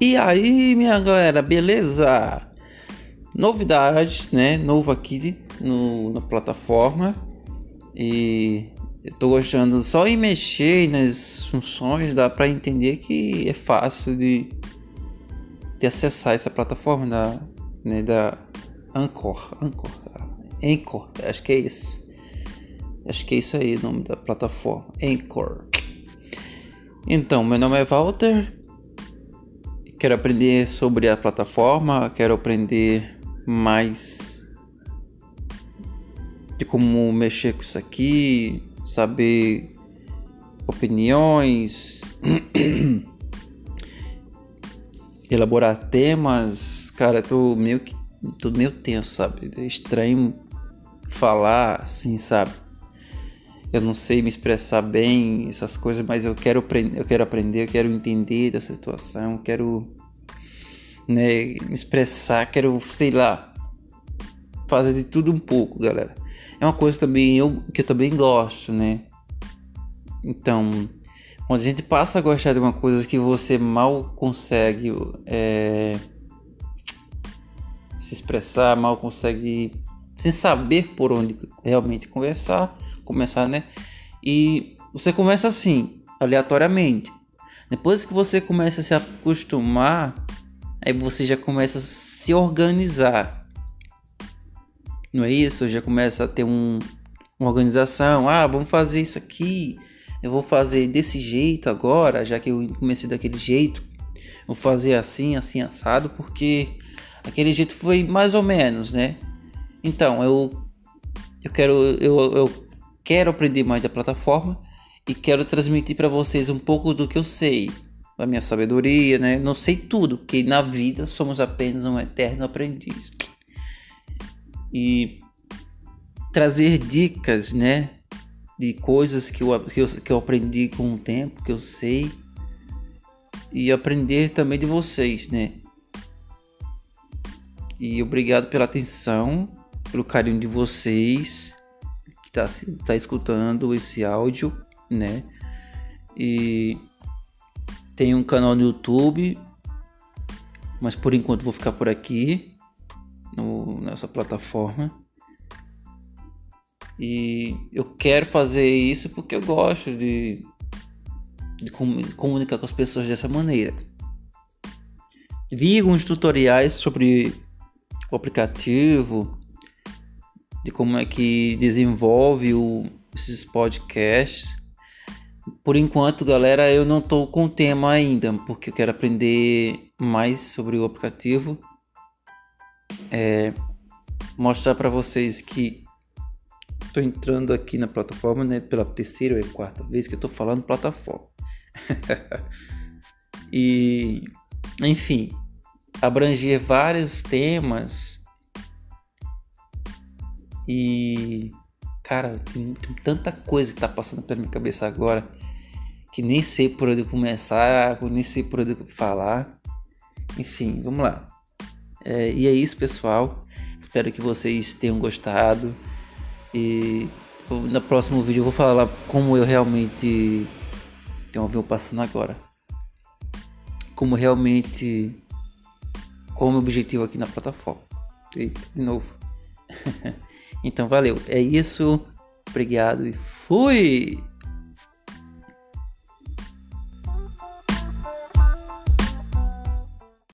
E aí, minha galera, beleza? Novidades, né? Novo aqui no, na plataforma. E eu tô gostando só em mexer nas funções, dá para entender que é fácil de, de acessar essa plataforma da, né, da Anchor. Anchor, Anchor, acho que é isso. Acho que é isso aí o nome da plataforma. Anchor. Então, meu nome é Walter. Quero aprender sobre a plataforma, quero aprender mais de como mexer com isso aqui, saber opiniões, elaborar temas. Cara, tô meio que tô meio tenso, sabe? É estranho falar assim, sabe? Eu não sei me expressar bem, essas coisas, mas eu quero, eu quero aprender, eu quero entender dessa situação, quero né, me expressar, quero, sei lá, fazer de tudo um pouco, galera. É uma coisa também eu, que eu também gosto, né? Então, quando a gente passa a gostar de uma coisa que você mal consegue é, se expressar, mal consegue sem saber por onde realmente conversar, começar, né? E você começa assim, aleatoriamente. Depois que você começa a se acostumar, aí você já começa a se organizar. Não é isso? Já começa a ter um, uma organização. Ah, vamos fazer isso aqui. Eu vou fazer desse jeito agora, já que eu comecei daquele jeito. Vou fazer assim, assim, assado, porque aquele jeito foi mais ou menos, né? Então, eu eu quero eu, eu quero aprender mais da plataforma e quero transmitir para vocês um pouco do que eu sei, da minha sabedoria, né? Não sei tudo, porque na vida somos apenas um eterno aprendiz. E trazer dicas, né? De coisas que eu, que eu, que eu aprendi com o tempo, que eu sei. E aprender também de vocês, né? E obrigado pela atenção, pelo carinho de vocês está tá escutando esse áudio, né? E tem um canal no YouTube, mas por enquanto vou ficar por aqui no, nessa plataforma. E eu quero fazer isso porque eu gosto de, de comunicar com as pessoas dessa maneira. Vi alguns tutoriais sobre o aplicativo, de como é que desenvolve o, esses podcasts. Por enquanto, galera, eu não estou com tema ainda, porque eu quero aprender mais sobre o aplicativo. É, mostrar para vocês que estou entrando aqui na plataforma, né, pela terceira ou quarta vez que estou falando plataforma. e, enfim, abranger vários temas e cara, tem, tem, tanta coisa que tá passando pela minha cabeça agora que nem sei por onde começar, nem sei por onde falar. Enfim, vamos lá. É, e é isso, pessoal. Espero que vocês tenham gostado. E no próximo vídeo eu vou falar como eu realmente tem um avião passando agora. Como realmente qual o meu objetivo aqui na plataforma. Eita, de novo. Então valeu. É isso. Obrigado e fui!